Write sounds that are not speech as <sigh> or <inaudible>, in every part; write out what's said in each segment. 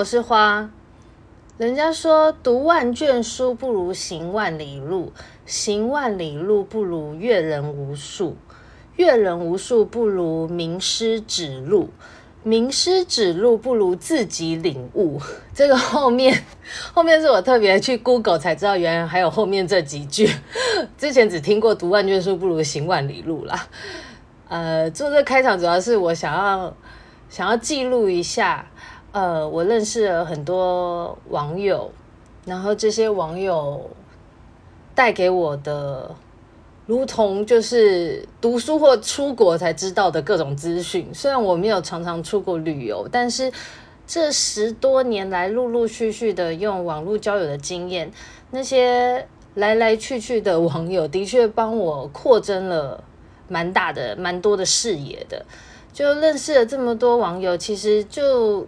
我是花。人家说读万卷书不如行万里路，行万里路不如阅人无数，阅人无数不如名师指路，名师指路不如自己领悟。这个后面，后面是我特别去 Google 才知道，原来还有后面这几句。之前只听过读万卷书不如行万里路啦。呃，做这开场主要是我想要。想要记录一下，呃，我认识了很多网友，然后这些网友带给我的，如同就是读书或出国才知道的各种资讯。虽然我没有常常出国旅游，但是这十多年来陆陆续续的用网络交友的经验，那些来来去去的网友的确帮我扩增了蛮大的、蛮多的视野的。就认识了这么多网友，其实就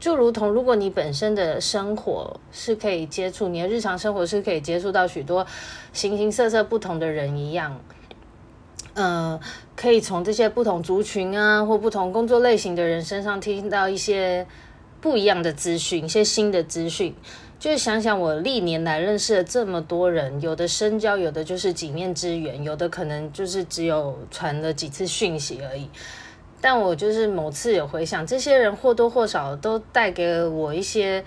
就如同，如果你本身的生活是可以接触，你的日常生活是可以接触到许多形形色色不同的人一样，呃，可以从这些不同族群啊或不同工作类型的人身上听到一些不一样的资讯，一些新的资讯。就是想想我历年来认识了这么多人，有的深交，有的就是几面之缘，有的可能就是只有传了几次讯息而已。但我就是某次有回想，这些人或多或少都带给我一些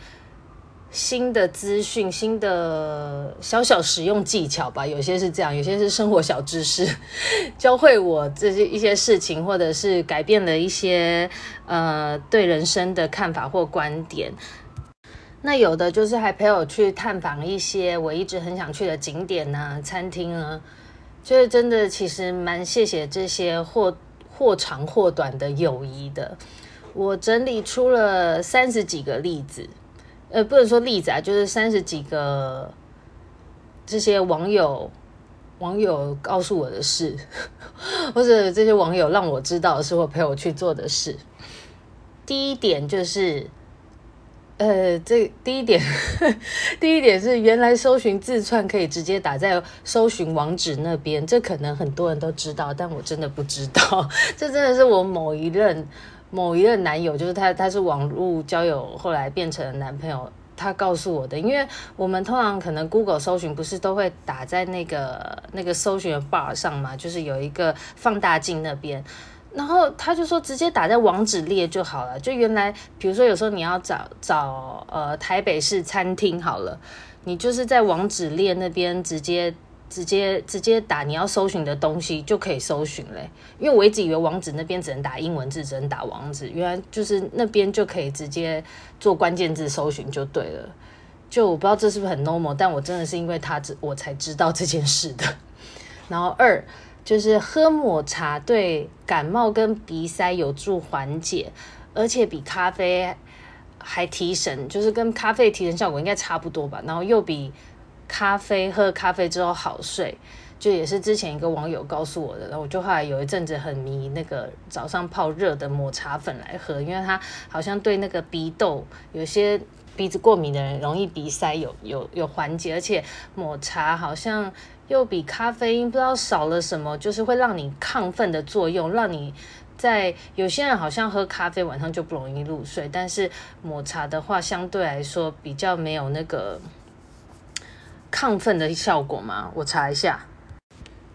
新的资讯、新的小小实用技巧吧。有些是这样，有些是生活小知识，教会我这些一些事情，或者是改变了一些呃对人生的看法或观点。那有的就是还陪我去探访一些我一直很想去的景点啊、餐厅啊，就是真的其实蛮谢谢这些或。或长或短的友谊的，我整理出了三十几个例子，呃，不能说例子啊，就是三十几个这些网友网友告诉我的事，<laughs> 或者这些网友让我知道的是或陪我去做的事。第一点就是。呃，这第一点，<laughs> 第一点是原来搜寻字串可以直接打在搜寻网址那边，这可能很多人都知道，但我真的不知道。<laughs> 这真的是我某一任某一任男友，就是他，他是网络交友，后来变成男朋友，他告诉我的。因为我们通常可能 Google 搜寻不是都会打在那个那个搜寻的 bar 上嘛，就是有一个放大镜那边。然后他就说，直接打在网址列就好了。就原来，比如说有时候你要找找呃台北市餐厅好了，你就是在网址列那边直接直接直接打你要搜寻的东西就可以搜寻嘞。因为我一直以为网址那边只能打英文字，只能打网址，原来就是那边就可以直接做关键字搜寻就对了。就我不知道这是不是很 normal，但我真的是因为他知我才知道这件事的。<laughs> 然后二。就是喝抹茶对感冒跟鼻塞有助缓解，而且比咖啡还提神，就是跟咖啡提神效果应该差不多吧。然后又比咖啡喝咖啡之后好睡，就也是之前一个网友告诉我的。然后我就后来有一阵子很迷那个早上泡热的抹茶粉来喝，因为它好像对那个鼻窦有些鼻子过敏的人容易鼻塞有有有缓解，而且抹茶好像。又比咖啡因不知道少了什么，就是会让你亢奋的作用，让你在有些人好像喝咖啡晚上就不容易入睡，但是抹茶的话相对来说比较没有那个亢奋的效果嘛。我查一下，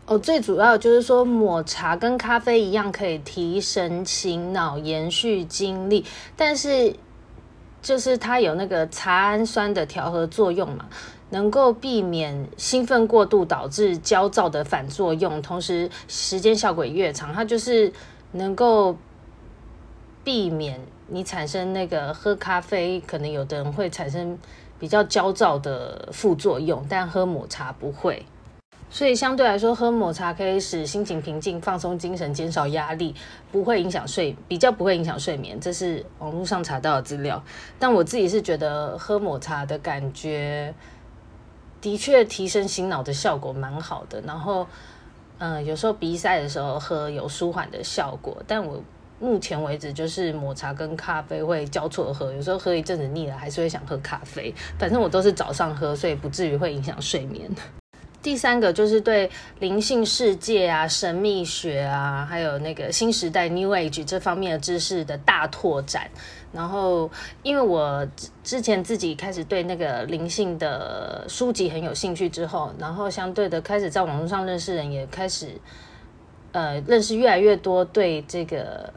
哦，最主要就是说抹茶跟咖啡一样可以提神醒脑、延续精力，但是就是它有那个茶氨酸的调和作用嘛。能够避免兴奋过度导致焦躁的反作用，同时时间效果也越长。它就是能够避免你产生那个喝咖啡，可能有的人会产生比较焦躁的副作用，但喝抹茶不会。所以相对来说，喝抹茶可以使心情平静、放松精神、减少压力，不会影响睡，比较不会影响睡眠。这是网络上查到的资料。但我自己是觉得喝抹茶的感觉。的确，提神醒脑的效果蛮好的。然后，嗯、有时候鼻塞的时候喝有舒缓的效果。但我目前为止就是抹茶跟咖啡会交错喝，有时候喝一阵子腻了，还是会想喝咖啡。反正我都是早上喝，所以不至于会影响睡眠。<laughs> 第三个就是对灵性世界啊、神秘学啊，还有那个新时代 New Age 这方面的知识的大拓展。然后，因为我之前自己开始对那个灵性的书籍很有兴趣之后，然后相对的开始在网络上认识人，也开始呃认识越来越多对这个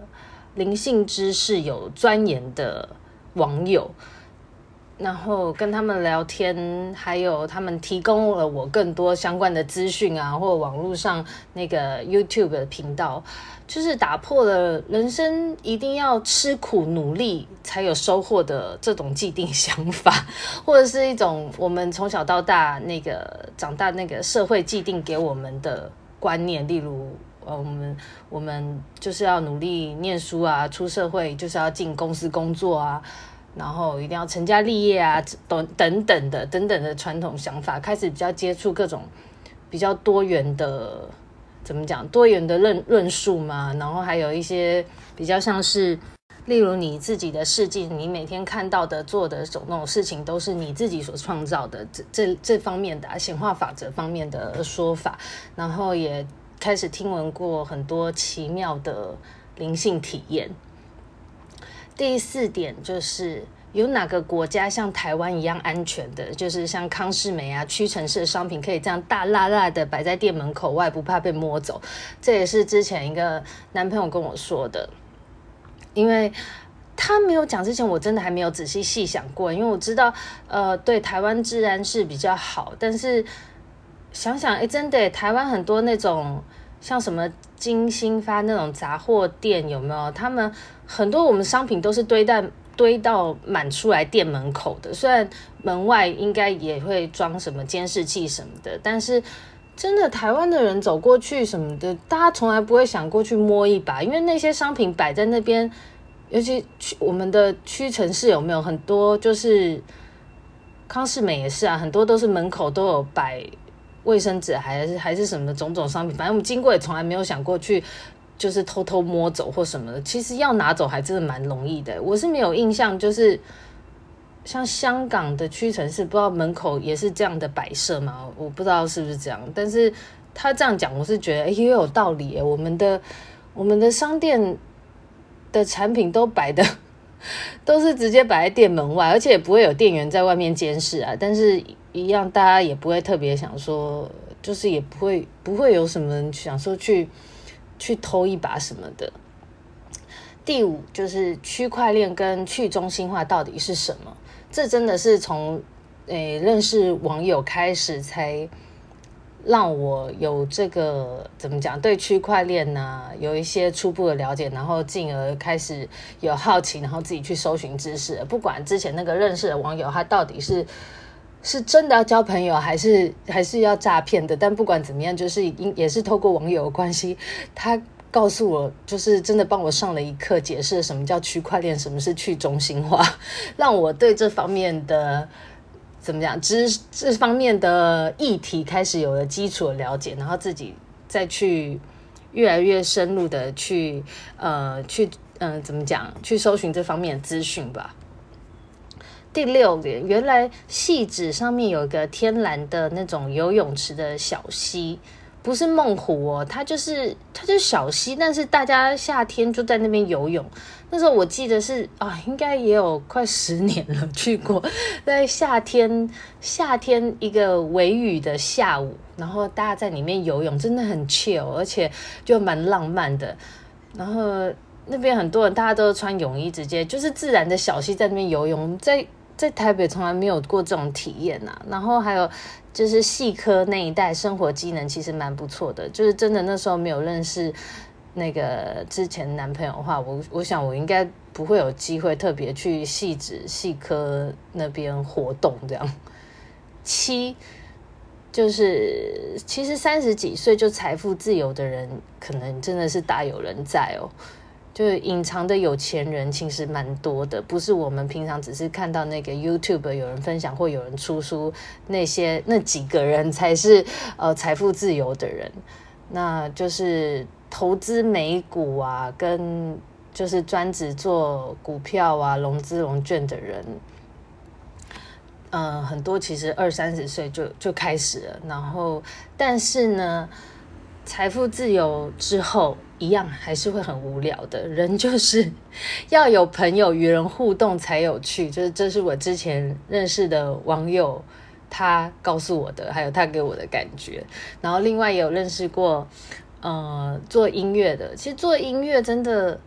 灵性知识有钻研的网友。然后跟他们聊天，还有他们提供了我更多相关的资讯啊，或网络上那个 YouTube 的频道，就是打破了人生一定要吃苦努力才有收获的这种既定想法，<laughs> 或者是一种我们从小到大那个长大那个社会既定给我们的观念，例如呃，我们我们就是要努力念书啊，出社会就是要进公司工作啊。然后一定要成家立业啊，等等等的等等的传统想法，开始比较接触各种比较多元的，怎么讲多元的论论述嘛。然后还有一些比较像是，例如你自己的世界，你每天看到的、做的种种事情，都是你自己所创造的。这这这方面的显化法则方面的说法，然后也开始听闻过很多奇妙的灵性体验。第四点就是有哪个国家像台湾一样安全的，就是像康是美啊、屈臣氏的商品可以这样大辣辣的摆在店门口外，不怕被摸走。这也是之前一个男朋友跟我说的，因为他没有讲之前，我真的还没有仔细细想过。因为我知道，呃，对台湾治安是比较好，但是想想，哎，真的，台湾很多那种。像什么金星发那种杂货店有没有？他们很多我们商品都是堆在堆到满出来店门口的，虽然门外应该也会装什么监视器什么的，但是真的台湾的人走过去什么的，大家从来不会想过去摸一把，因为那些商品摆在那边，尤其去我们的屈臣氏有没有很多？就是康是美也是啊，很多都是门口都有摆。卫生纸还是还是什么种种商品，反正我们经过也从来没有想过去，就是偷偷摸走或什么的。其实要拿走还真的蛮容易的。我是没有印象，就是像香港的屈臣氏，不知道门口也是这样的摆设吗？我不知道是不是这样。但是他这样讲，我是觉得也有道理。我们的我们的商店的产品都摆的 <laughs> 都是直接摆在店门外，而且也不会有店员在外面监视啊。但是。一样，大家也不会特别想说，就是也不会不会有什么想说去去偷一把什么的。第五就是区块链跟去中心化到底是什么？这真的是从诶认识网友开始，才让我有这个怎么讲，对区块链呢有一些初步的了解，然后进而开始有好奇，然后自己去搜寻知识。不管之前那个认识的网友他到底是。是真的要交朋友，还是还是要诈骗的？但不管怎么样，就是因也是透过网友关系，他告诉我，就是真的帮我上了一课，解释什么叫区块链，什么是去中心化，<laughs> 让我对这方面的怎么讲，知这方面的议题开始有了基础的了解，然后自己再去越来越深入的去呃去嗯、怎么讲，去搜寻这方面的资讯吧。第六点，原来戏子上面有一个天然的那种游泳池的小溪，不是梦湖哦，它就是它就是小溪，但是大家夏天就在那边游泳。那时候我记得是啊，应该也有快十年了，去过，在夏天夏天一个微雨的下午，然后大家在里面游泳，真的很 chill，而且就蛮浪漫的。然后那边很多人，大家都穿泳衣，直接就是自然的小溪在那边游泳，在。在台北从来没有过这种体验呐、啊，然后还有就是细科那一带生活机能其实蛮不错的，就是真的那时候没有认识那个之前男朋友的话，我我想我应该不会有机会特别去汐止细科那边活动这样。七就是其实三十几岁就财富自由的人，可能真的是大有人在哦。就是隐藏的有钱人其实蛮多的，不是我们平常只是看到那个 YouTube 有人分享或有人出书，那些那几个人才是呃财富自由的人。那就是投资美股啊，跟就是专职做股票啊、融资融券的人，呃，很多其实二三十岁就就开始了，然后但是呢，财富自由之后，一样还是会很无聊的。人就是 <laughs> 要有朋友与人互动才有趣，就是这是我之前认识的网友他告诉我的，还有他给我的感觉。然后另外也有认识过，呃，做音乐的。其实做音乐真的。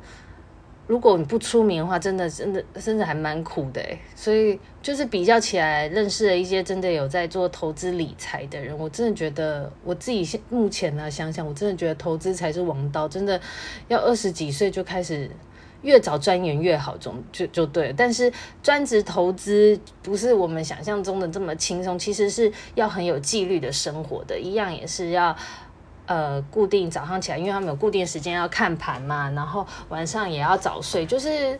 如果你不出名的话，真的真的甚至还蛮苦的诶。所以就是比较起来，认识了一些真的有在做投资理财的人，我真的觉得我自己现目前呢，想想我真的觉得投资才是王道，真的要二十几岁就开始，越早钻研越好，总就就对。但是专职投资不是我们想象中的这么轻松，其实是要很有纪律的生活的，一样也是要。呃，固定早上起来，因为他们有固定时间要看盘嘛，然后晚上也要早睡，就是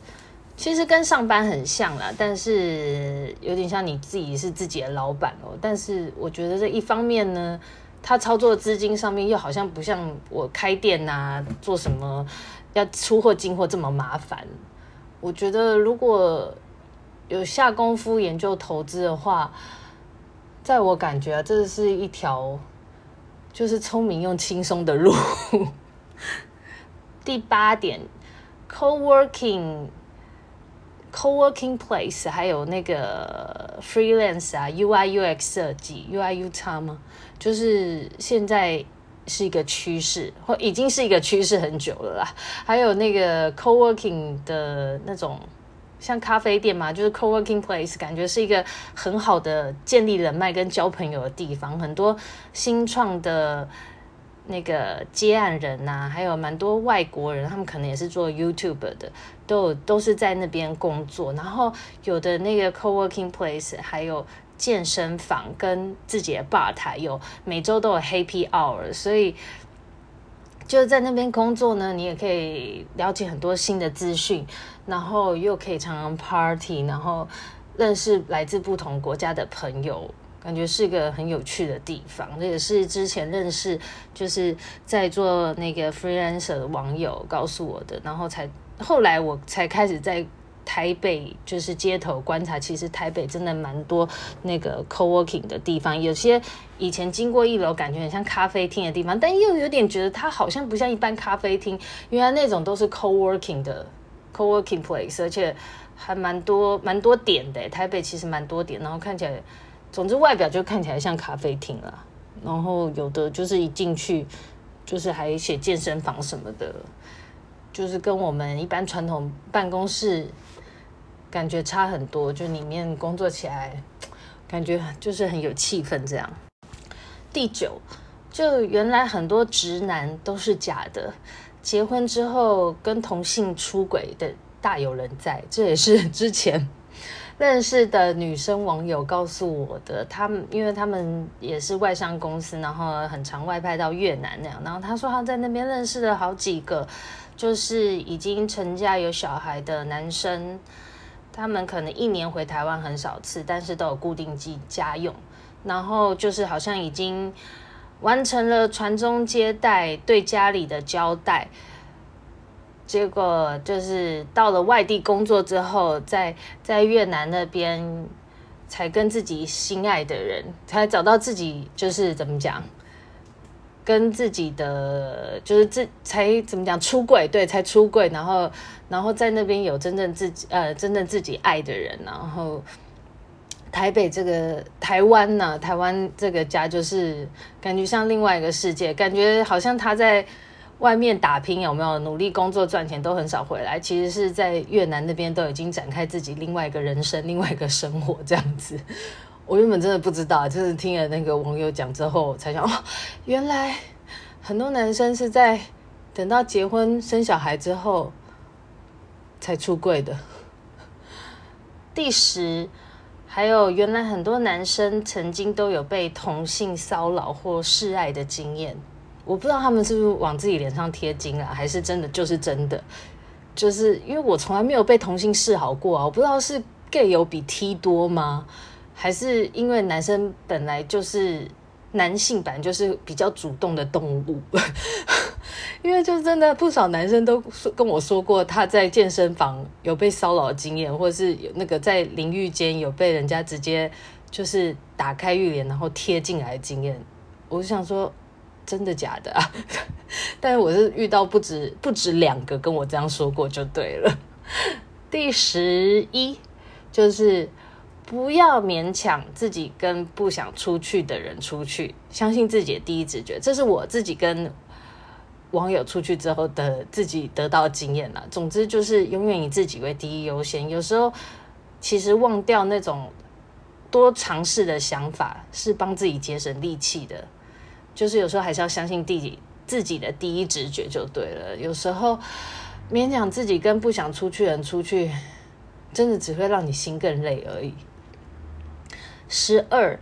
其实跟上班很像啦，但是有点像你自己是自己的老板哦。但是我觉得这一方面呢，他操作资金上面又好像不像我开店呐、啊，做什么要出货进货这么麻烦。我觉得如果有下功夫研究投资的话，在我感觉啊，这是一条。就是聪明又轻松的路。第八点，co-working、co-working place，还有那个 freelance 啊，UI UX 设计，UI UX 吗？就是现在是一个趋势，或已经是一个趋势很久了啦。还有那个 co-working 的那种。像咖啡店嘛，就是 co-working place，感觉是一个很好的建立人脉跟交朋友的地方。很多新创的那个接案人呐、还有蛮多外国人，他们可能也是做 YouTube 的，都有都是在那边工作。然后有的那个 co-working place 还有健身房跟自己的吧台，有每周都有 Happy Hour，所以。就是在那边工作呢，你也可以了解很多新的资讯，然后又可以常常 party，然后认识来自不同国家的朋友，感觉是个很有趣的地方。这也是之前认识就是在做那个 freelancer 的网友告诉我的，然后才后来我才开始在。台北就是街头观察，其实台北真的蛮多那个 co-working 的地方，有些以前经过一楼，感觉很像咖啡厅的地方，但又有点觉得它好像不像一般咖啡厅，原来那种都是 co-working 的 co-working place，而且还蛮多蛮多点的。台北其实蛮多点，然后看起来，总之外表就看起来像咖啡厅了。然后有的就是一进去，就是还写健身房什么的，就是跟我们一般传统办公室。感觉差很多，就里面工作起来，感觉就是很有气氛这样。第九，就原来很多直男都是假的，结婚之后跟同性出轨的大有人在，这也是 <laughs> 之前认识的女生网友告诉我的。他们因为他们也是外商公司，然后很常外派到越南那样，然后他说他在那边认识了好几个，就是已经成家有小孩的男生。他们可能一年回台湾很少次，但是都有固定寄家用，然后就是好像已经完成了传宗接代、对家里的交代，结果就是到了外地工作之后，在在越南那边才跟自己心爱的人，才找到自己就是怎么讲。跟自己的就是自才怎么讲出柜，对，才出柜，然后然后在那边有真正自己呃真正自己爱的人，然后台北这个台湾呢、台湾这个家就是感觉像另外一个世界，感觉好像他在外面打拼有没有努力工作赚钱都很少回来，其实是在越南那边都已经展开自己另外一个人生，另外一个生活这样子。我原本真的不知道，就是听了那个网友讲之后，才想哦，原来很多男生是在等到结婚生小孩之后才出柜的。<laughs> 第十，还有原来很多男生曾经都有被同性骚扰或示爱的经验，我不知道他们是不是往自己脸上贴金啊，还是真的就是真的，就是因为我从来没有被同性示好过啊，我不知道是 gay 有比 T 多吗？还是因为男生本来就是男性本来就是比较主动的动物，<laughs> 因为就真的不少男生都说跟我说过他在健身房有被骚扰的经验，或者是有那个在淋浴间有被人家直接就是打开浴帘然后贴进来的经验。我就想说，真的假的啊？<laughs> 但是我是遇到不止不止两个跟我这样说过就对了。第十一就是不要勉强自己跟不想出去的人出去，相信自己的第一直觉。这是我自己跟网友出去之后的自己得到经验啦。总之就是永远以自己为第一优先。有时候其实忘掉那种多尝试的想法，是帮自己节省力气的。就是有时候还是要相信自己自己的第一直觉就对了。有时候勉强自己跟不想出去的人出去，真的只会让你心更累而已。十二，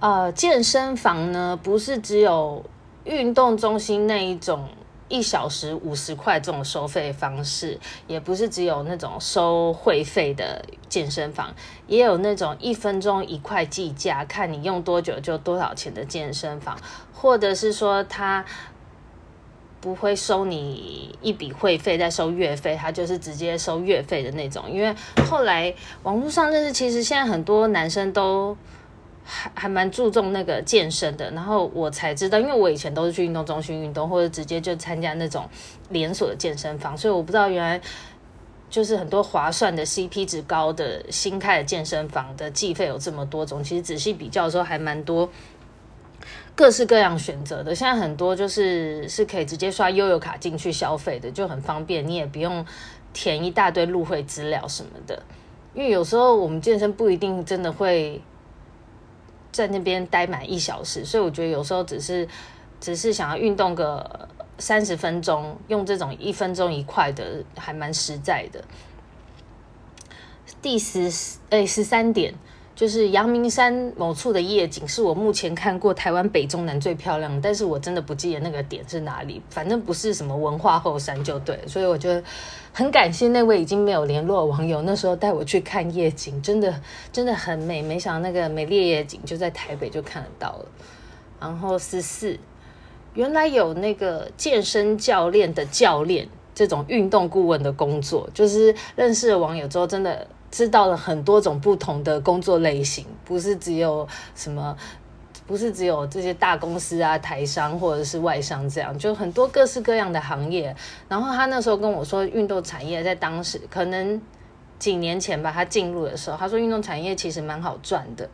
呃，健身房呢，不是只有运动中心那一种一小时五十块这种收费方式，也不是只有那种收会费的健身房，也有那种一分钟一块计价，看你用多久就多少钱的健身房。或者是说他不会收你一笔会费，再收月费，他就是直接收月费的那种。因为后来网络上认识，其实现在很多男生都还还蛮注重那个健身的。然后我才知道，因为我以前都是去运动中心运动，或者直接就参加那种连锁的健身房，所以我不知道原来就是很多划算的 CP 值高的新开的健身房的计费有这么多种。其实仔细比较的时候，还蛮多。各式各样选择的，现在很多就是是可以直接刷悠游卡进去消费的，就很方便，你也不用填一大堆入会资料什么的。因为有时候我们健身不一定真的会在那边待满一小时，所以我觉得有时候只是只是想要运动个三十分钟，用这种一分钟一块的还蛮实在的。第十诶十三点。就是阳明山某处的夜景，是我目前看过台湾北中南最漂亮，但是我真的不记得那个点是哪里，反正不是什么文化后山就对，所以我觉得很感谢那位已经没有联络的网友，那时候带我去看夜景，真的真的很美，没想到那个美丽夜景就在台北就看得到了。然后十四，原来有那个健身教练的教练这种运动顾问的工作，就是认识了网友之后，真的。知道了很多种不同的工作类型，不是只有什么，不是只有这些大公司啊、台商或者是外商这样，就很多各式各样的行业。然后他那时候跟我说，运动产业在当时可能几年前吧，他进入的时候，他说运动产业其实蛮好赚的。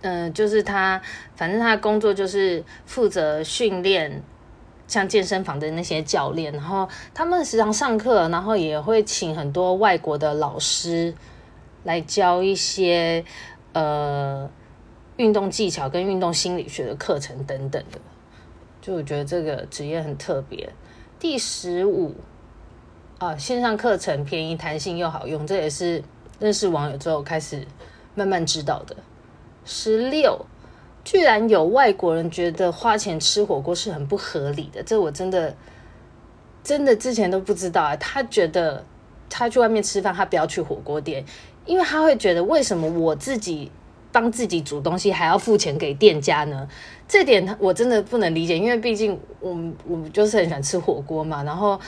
嗯、就是他反正他的工作就是负责训练。像健身房的那些教练，然后他们时常上课，然后也会请很多外国的老师来教一些呃运动技巧跟运动心理学的课程等等的。就我觉得这个职业很特别。第十五啊，线上课程便宜、弹性又好用，这也是认识网友之后开始慢慢知道的。十六。居然有外国人觉得花钱吃火锅是很不合理的，这我真的真的之前都不知道啊。他觉得他去外面吃饭，他不要去火锅店，因为他会觉得为什么我自己帮自己煮东西还要付钱给店家呢？这点我真的不能理解，因为毕竟我们我们就是很喜欢吃火锅嘛，然后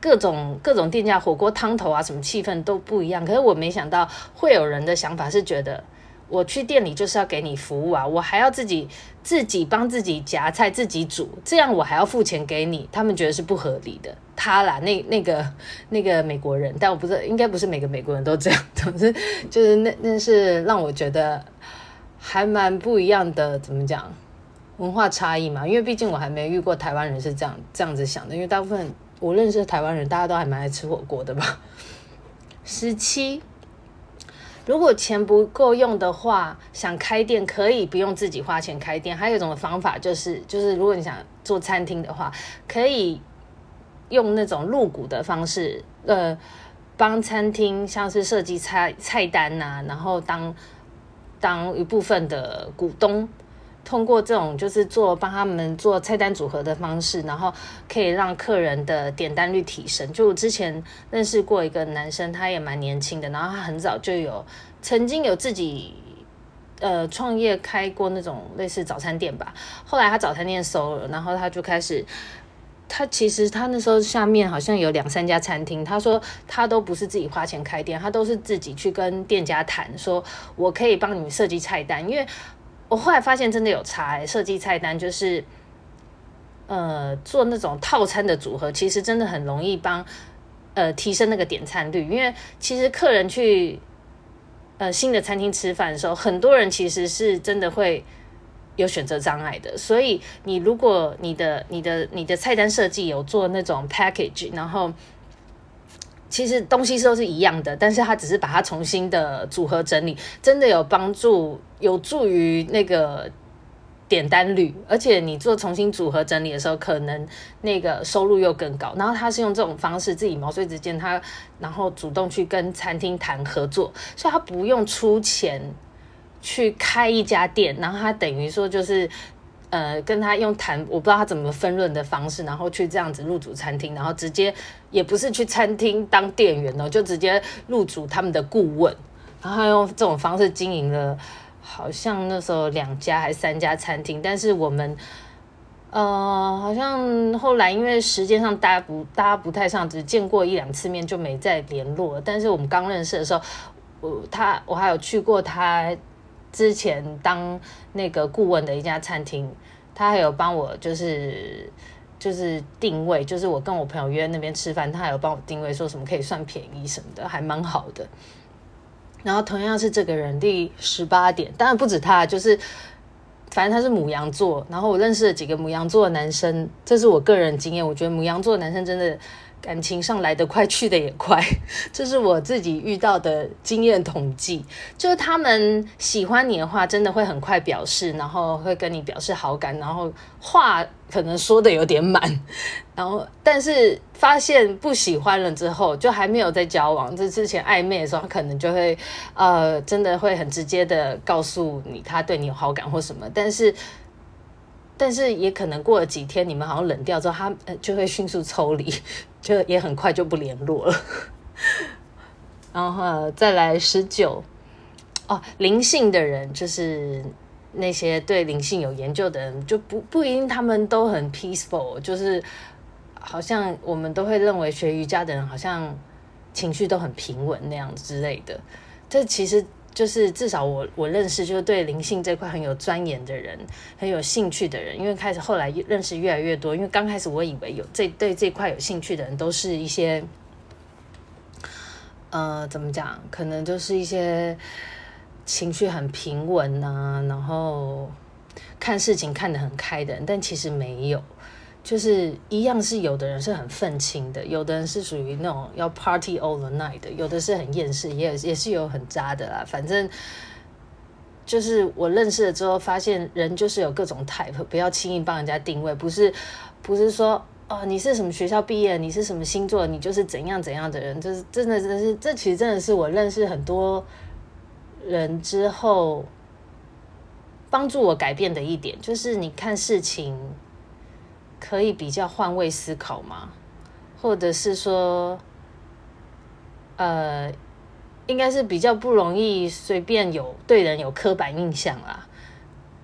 各种各种店家火锅汤头啊，什么气氛都不一样。可是我没想到会有人的想法是觉得。我去店里就是要给你服务啊，我还要自己自己帮自己夹菜，自己煮，这样我还要付钱给你，他们觉得是不合理的。他啦，那那个那个美国人，但我不知道，应该不是每个美国人都这样，总 <laughs> 之就是那那是让我觉得还蛮不一样的，怎么讲，文化差异嘛。因为毕竟我还没遇过台湾人是这样这样子想的，因为大部分我认识的台湾人，大家都还蛮爱吃火锅的吧。十七。如果钱不够用的话，想开店可以不用自己花钱开店。还有一种方法就是，就是如果你想做餐厅的话，可以用那种入股的方式，呃，帮餐厅像是设计菜菜单呐、啊，然后当当一部分的股东。通过这种就是做帮他们做菜单组合的方式，然后可以让客人的点单率提升。就我之前认识过一个男生，他也蛮年轻的，然后他很早就有曾经有自己呃创业开过那种类似早餐店吧。后来他早餐店收了，然后他就开始他其实他那时候下面好像有两三家餐厅，他说他都不是自己花钱开店，他都是自己去跟店家谈，说我可以帮你们设计菜单，因为我后来发现真的有差欸，设计菜单就是，呃，做那种套餐的组合，其实真的很容易帮呃提升那个点餐率，因为其实客人去呃新的餐厅吃饭的时候，很多人其实是真的会。有选择障碍的，所以你如果你的你的你的菜单设计有做那种 package，然后其实东西都是一样的，但是他只是把它重新的组合整理，真的有帮助，有助于那个点单率，而且你做重新组合整理的时候，可能那个收入又更高。然后他是用这种方式自己毛遂自荐，他然后主动去跟餐厅谈合作，所以他不用出钱。去开一家店，然后他等于说就是，呃，跟他用谈，我不知道他怎么分润的方式，然后去这样子入主餐厅，然后直接也不是去餐厅当店员哦，就直接入主他们的顾问，然后他用这种方式经营了，好像那时候两家还三家餐厅，但是我们，呃，好像后来因为时间上大家不大家不太上，只见过一两次面就没再联络。但是我们刚认识的时候，我他我还有去过他。之前当那个顾问的一家餐厅，他还有帮我就是就是定位，就是我跟我朋友约那边吃饭，他还有帮我定位，说什么可以算便宜什么的，还蛮好的。然后同样是这个人第十八点，当然不止他，就是反正他是母羊座。然后我认识了几个母羊座的男生，这是我个人经验，我觉得母羊座的男生真的。感情上来得快，去得也快，<laughs> 这是我自己遇到的经验统计。就是他们喜欢你的话，真的会很快表示，然后会跟你表示好感，然后话可能说得有点满，<laughs> 然后但是发现不喜欢了之后，就还没有在交往，这之前暧昧的时候，可能就会呃，真的会很直接的告诉你他对你有好感或什么，但是。但是也可能过了几天，你们好像冷掉之后，他就会迅速抽离，<laughs> 就也很快就不联络了。<laughs> 然后再来十九哦，灵性的人就是那些对灵性有研究的人，就不不一定他们都很 peaceful，就是好像我们都会认为学瑜伽的人好像情绪都很平稳那样之类的，这其实。就是至少我我认识，就是对灵性这块很有钻研的人，很有兴趣的人。因为开始后来认识越来越多，因为刚开始我以为有这对这块有兴趣的人都是一些，呃，怎么讲？可能就是一些情绪很平稳啊，然后看事情看得很开的人，但其实没有。就是一样是有的人是很愤青的，有的人是属于那种要 party all the night 的，有的是很厌世，也也是有很渣的啦。反正就是我认识了之后，发现人就是有各种 type，不要轻易帮人家定位，不是不是说哦你是什么学校毕业，你是什么星座，你就是怎样怎样的人，就是真的真的是这其实真的是我认识很多人之后帮助我改变的一点，就是你看事情。可以比较换位思考吗？或者是说，呃，应该是比较不容易随便有对人有刻板印象啦。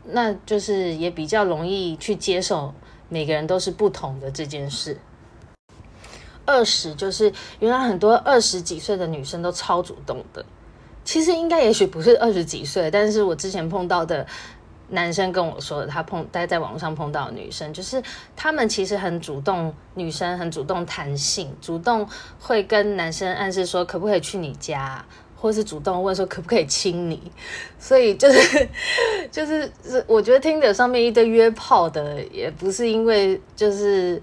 那就是也比较容易去接受每个人都是不同的这件事。二十就是原来很多二十几岁的女生都超主动的，其实应该也许不是二十几岁，但是我之前碰到的。男生跟我说的，他碰待在网上碰到女生，就是他们其实很主动，女生很主动谈性，主动会跟男生暗示说可不可以去你家，或是主动问说可不可以亲你，所以就是 <laughs> 就是是我觉得听着上面一堆约炮的，也不是因为就是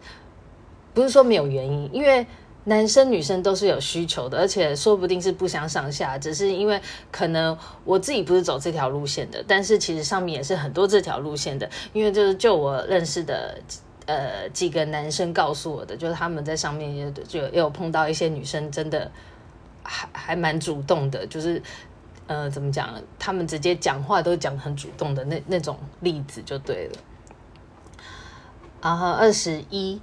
不是说没有原因，因为。男生女生都是有需求的，而且说不定是不相上下，只是因为可能我自己不是走这条路线的，但是其实上面也是很多这条路线的，因为就是就我认识的呃几个男生告诉我的，就是他们在上面也就也有碰到一些女生，真的还还蛮主动的，就是呃怎么讲，他们直接讲话都讲很主动的那那种例子就对了。然后二十一。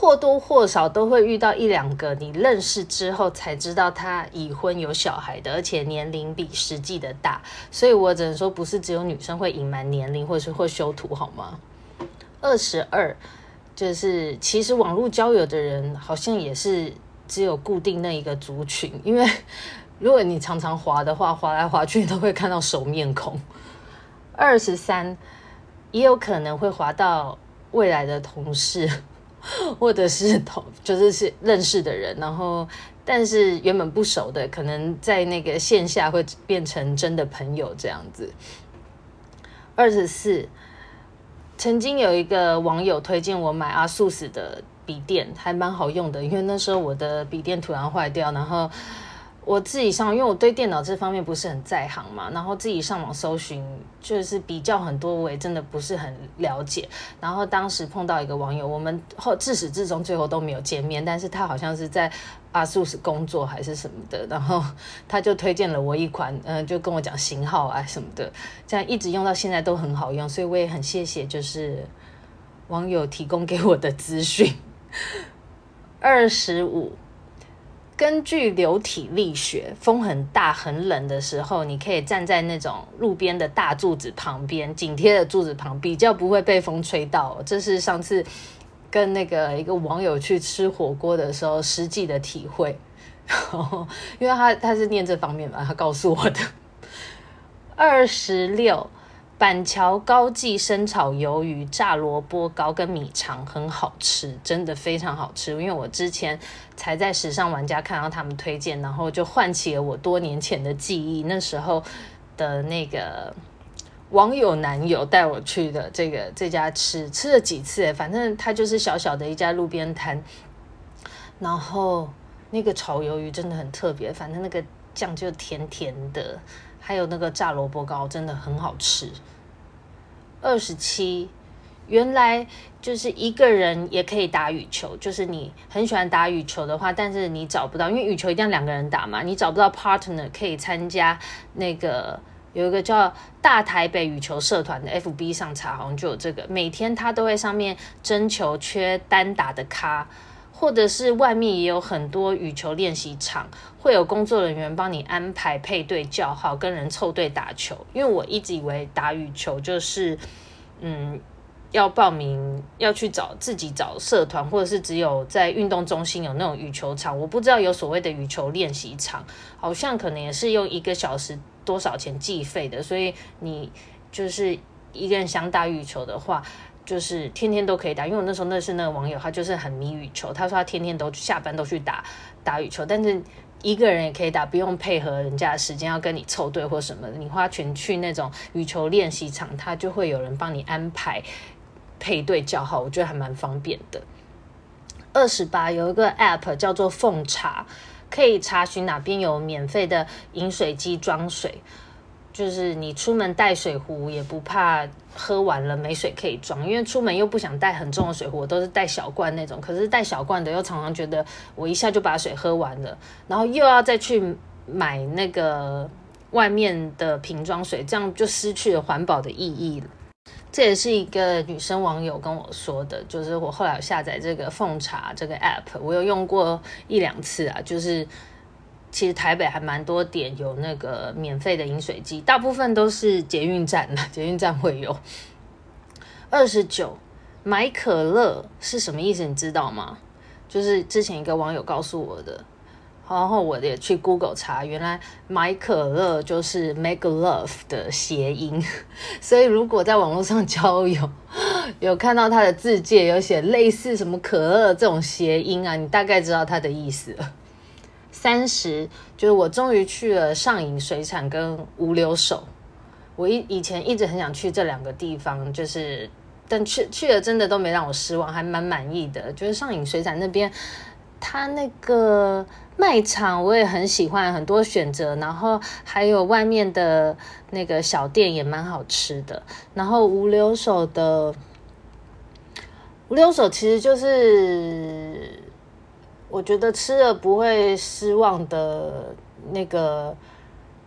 或多或少都会遇到一两个你认识之后才知道他已婚有小孩的，而且年龄比实际的大，所以我只能说不是只有女生会隐瞒年龄或是会修图好吗？二十二就是其实网络交友的人好像也是只有固定那一个族群，因为 <laughs> 如果你常常滑的话，滑来滑去都会看到熟面孔。二十三，也有可能会滑到未来的同事，<laughs> 或者是同就是是认识的人，然后但是原本不熟的，可能在那个线下会变成真的朋友这样子。二十四。曾经有一个网友推荐我买阿素斯的笔电，还蛮好用的。因为那时候我的笔电突然坏掉，然后我自己上，因为我对电脑这方面不是很在行嘛，然后自己上网搜寻，就是比较很多，我也真的不是很了解。然后当时碰到一个网友，我们后自始至终最后都没有见面，但是他好像是在。ASUS 工作还是什么的，然后他就推荐了我一款，嗯、就跟我讲型号啊什么的，这样一直用到现在都很好用，所以我也很谢谢，就是网友提供给我的资讯。二十五，根据流体力学，风很大很冷的时候，你可以站在那种路边的大柱子旁边，紧贴的柱子旁，比较不会被风吹到。这是上次。跟那个一个网友去吃火锅的时候，实际的体会，然 <laughs> 后因为他他是念这方面嘛，他告诉我的。<laughs> 二十六，板桥高记生炒鱿鱼、炸萝卜糕跟米肠很好吃，真的非常好吃。因为我之前才在时尚玩家看到他们推荐，然后就唤起了我多年前的记忆，那时候的那个。网友男友带我去的这个这家吃吃了几次，反正它就是小小的一家路边摊，然后那个炒鱿鱼真的很特别，反正那个酱就甜甜的，还有那个炸萝卜糕真的很好吃。二十七，原来就是一个人也可以打羽球，就是你很喜欢打羽球的话，但是你找不到，因为羽球一定要两个人打嘛，你找不到 partner 可以参加那个。有一个叫大台北羽球社团的 FB 上查，好像就有这个。每天他都会上面征求缺单打的咖，或者是外面也有很多羽球练习场，会有工作人员帮你安排配对叫号，跟人凑队打球。因为我一直以为打羽球就是，嗯，要报名要去找自己找社团，或者是只有在运动中心有那种羽球场。我不知道有所谓的羽球练习场，好像可能也是用一个小时。多少钱计费的？所以你就是一个人想打羽球的话，就是天天都可以打。因为我那时候认识那个网友，他就是很迷羽球，他说他天天都下班都去打打羽球，但是一个人也可以打，不用配合人家的时间要跟你凑队或什么的。你花钱去那种羽球练习场，他就会有人帮你安排配对叫号，我觉得还蛮方便的。二十八有一个 App 叫做奉茶。可以查询哪边有免费的饮水机装水，就是你出门带水壶也不怕喝完了没水可以装，因为出门又不想带很重的水壶，我都是带小罐那种。可是带小罐的又常常觉得我一下就把水喝完了，然后又要再去买那个外面的瓶装水，这样就失去了环保的意义了。这也是一个女生网友跟我说的，就是我后来有下载这个奉茶这个 app，我有用过一两次啊。就是其实台北还蛮多点有那个免费的饮水机，大部分都是捷运站的，<laughs> 捷运站会有。二十九，买可乐是什么意思？你知道吗？就是之前一个网友告诉我的。然后我也去 Google 查，原来买可乐就是 make love 的谐音，<laughs> 所以如果在网络上交友，<laughs> 有看到他的字介有写类似什么可乐这种谐音啊，你大概知道他的意思。三十就是我终于去了上影水产跟五留守，我以以前一直很想去这两个地方，就是但去去了真的都没让我失望，还蛮满意的。就是上影水产那边，他那个。卖场我也很喜欢，很多选择，然后还有外面的那个小店也蛮好吃的。然后五留守的五留守其实就是我觉得吃了不会失望的那个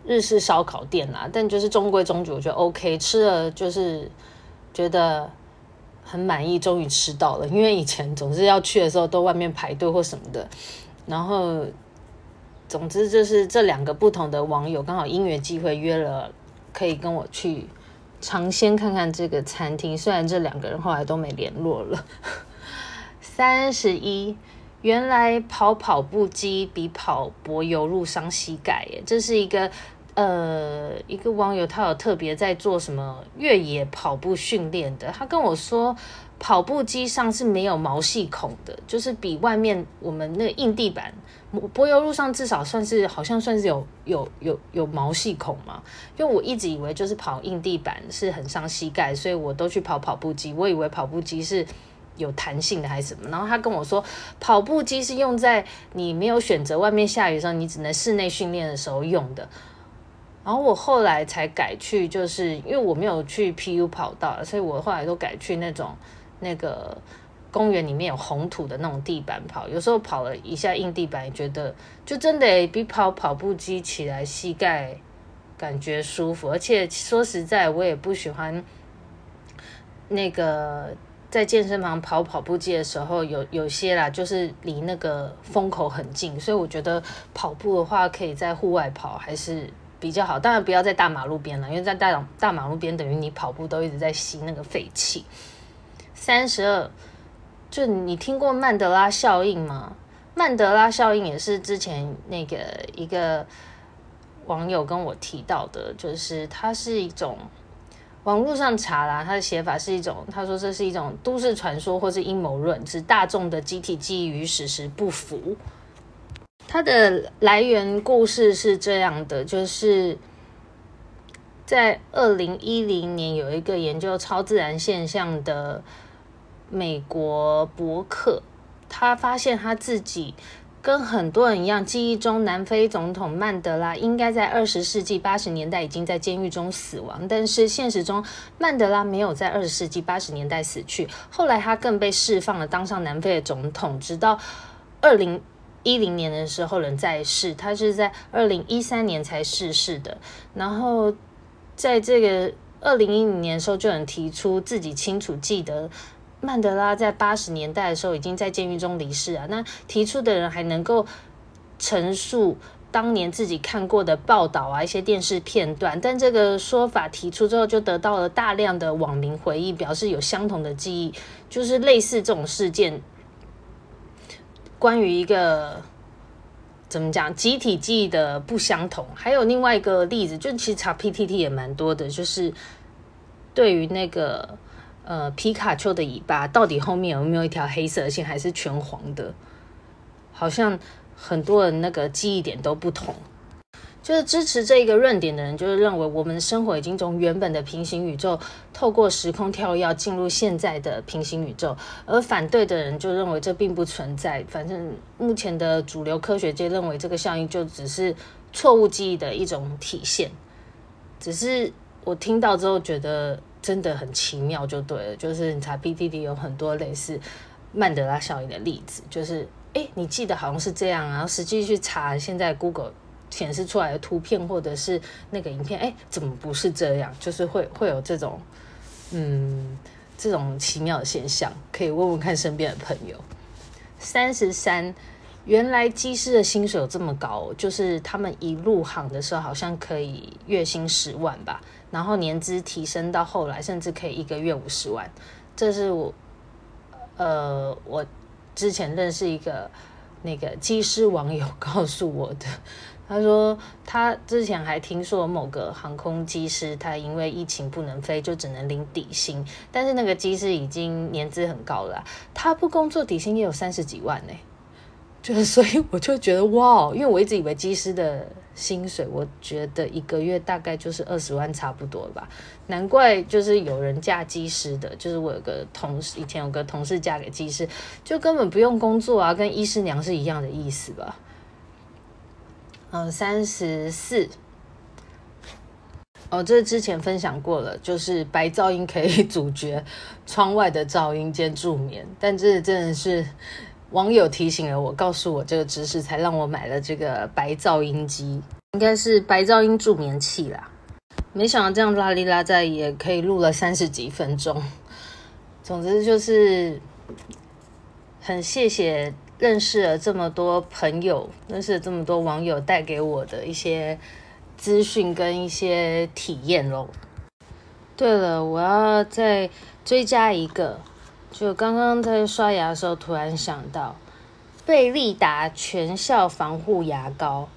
日式烧烤店啦，但就是中规中矩，我觉得 OK，吃了就是觉得很满意，终于吃到了。因为以前总是要去的时候都外面排队或什么的，然后。总之就是这两个不同的网友刚好因缘机会约了，可以跟我去尝鲜看看这个餐厅。虽然这两个人后来都没联络了。三十一，原来跑跑步机比跑柏油路伤膝盖耶，这是一个。呃，一个网友他有特别在做什么越野跑步训练的，他跟我说，跑步机上是没有毛细孔的，就是比外面我们那个硬地板，柏油路上至少算是好像算是有有有有毛细孔嘛。因为我一直以为就是跑硬地板是很伤膝盖，所以我都去跑跑步机，我以为跑步机是有弹性的还是什么。然后他跟我说，跑步机是用在你没有选择外面下雨的时候，你只能室内训练的时候用的。然后我后来才改去，就是因为我没有去 PU 跑道，所以我后来都改去那种那个公园里面有红土的那种地板跑。有时候跑了一下硬地板，觉得就真的比跑跑步机起来膝盖感觉舒服。而且说实在，我也不喜欢那个在健身房跑跑步机的时候，有有些啦，就是离那个风口很近，所以我觉得跑步的话，可以在户外跑，还是。比较好，当然不要在大马路边了，因为在大大马路边等于你跑步都一直在吸那个废气。三十二，就你听过曼德拉效应吗？曼德拉效应也是之前那个一个网友跟我提到的，就是它是一种网络上查啦，他的写法是一种，他说这是一种都市传说或是阴谋论，指大众的集体记忆与史实不符。它的来源故事是这样的，就是在二零一零年有一个研究超自然现象的美国博客，他发现他自己跟很多人一样，记忆中南非总统曼德拉应该在二十世纪八十年代已经在监狱中死亡，但是现实中曼德拉没有在二十世纪八十年代死去，后来他更被释放了，当上南非的总统，直到二零。一零年的时候仍在世，他是在二零一三年才逝世的。然后在这个二零一零年的时候，就有人提出自己清楚记得曼德拉在八十年代的时候已经在监狱中离世啊。那提出的人还能够陈述当年自己看过的报道啊，一些电视片段。但这个说法提出之后，就得到了大量的网民回忆，表示有相同的记忆，就是类似这种事件。关于一个怎么讲集体记忆的不相同，还有另外一个例子，就其实查 PTT 也蛮多的，就是对于那个呃皮卡丘的尾巴到底后面有没有一条黑色线，还是全黄的，好像很多人那个记忆点都不同。就是支持这一个论点的人，就是认为我们生活已经从原本的平行宇宙透过时空跳跃进入现在的平行宇宙，而反对的人就认为这并不存在。反正目前的主流科学界认为这个效应就只是错误记忆的一种体现。只是我听到之后觉得真的很奇妙，就对了。就是你查 PTT 有很多类似曼德拉效应的例子，就是诶，你记得好像是这样，然后实际去查现在 Google。显示出来的图片或者是那个影片，哎，怎么不是这样？就是会会有这种，嗯，这种奇妙的现象，可以问问看身边的朋友。三十三，原来机师的薪水有这么高，就是他们一入行的时候好像可以月薪十万吧，然后年资提升到后来甚至可以一个月五十万。这是我，呃，我之前认识一个那个机师网友告诉我的。他说，他之前还听说某个航空机师，他因为疫情不能飞，就只能领底薪。但是那个机师已经年资很高了，他不工作底薪也有三十几万呢。就是 <laughs> 所以我就觉得哇，因为我一直以为机师的薪水，我觉得一个月大概就是二十万差不多吧。难怪就是有人嫁机师的，就是我有个同事，以前有个同事嫁给机师，就根本不用工作啊，跟医师娘是一样的意思吧。嗯，三十四。哦，这之前分享过了，就是白噪音可以 <laughs> 阻绝窗外的噪音兼助眠。但这真的是网友提醒了我，告诉我这个知识，才让我买了这个白噪音机，应该是白噪音助眠器啦。没想到这样拉里拉在也可以录了三十几分钟。总之就是很谢谢。认识了这么多朋友，认识了这么多网友带给我的一些资讯跟一些体验喽。对了，我要再追加一个，就刚刚在刷牙的时候，突然想到贝利达全效防护牙膏。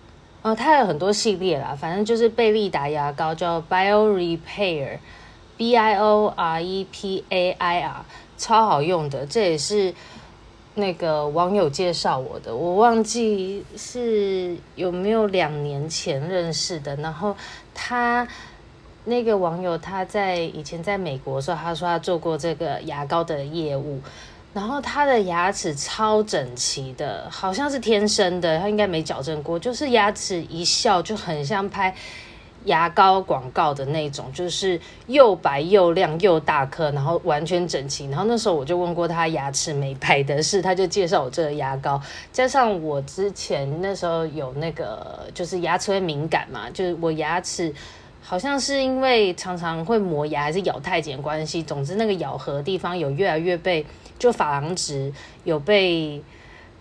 哦，它有很多系列啦，反正就是贝利达牙膏叫 Bio Repair，B I O R E P A I R，超好用的。这也是那个网友介绍我的，我忘记是有没有两年前认识的。然后他那个网友他在以前在美国的时候，他说他做过这个牙膏的业务。然后他的牙齿超整齐的，好像是天生的，他应该没矫正过，就是牙齿一笑就很像拍牙膏广告的那种，就是又白又亮又大颗，然后完全整齐。然后那时候我就问过他牙齿美白的事，他就介绍我这个牙膏，加上我之前那时候有那个就是牙齿会敏感嘛，就是我牙齿。好像是因为常常会磨牙还是咬太紧关系，总之那个咬合地方有越来越被就珐琅质有被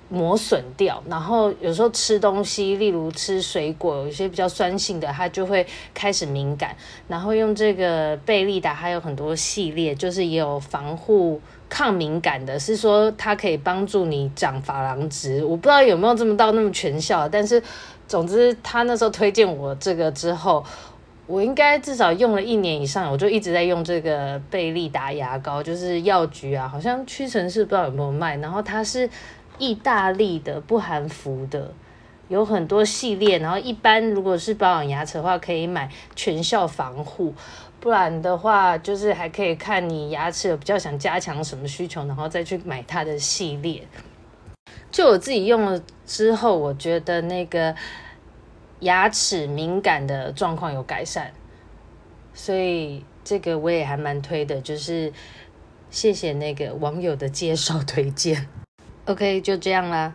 磨损掉，然后有时候吃东西，例如吃水果，有一些比较酸性的，它就会开始敏感。然后用这个贝利达还有很多系列，就是也有防护抗敏感的，是说它可以帮助你长珐琅质。我不知道有没有这么到那么全效，但是总之他那时候推荐我这个之后。我应该至少用了一年以上，我就一直在用这个贝利达牙膏，就是药局啊，好像屈臣氏不知道有没有卖。然后它是意大利的，不含氟的，有很多系列。然后一般如果是保养牙齿的话，可以买全效防护，不然的话就是还可以看你牙齿有比较想加强什么需求，然后再去买它的系列。就我自己用了之后，我觉得那个。牙齿敏感的状况有改善，所以这个我也还蛮推的，就是谢谢那个网友的介绍推荐。OK，就这样啦。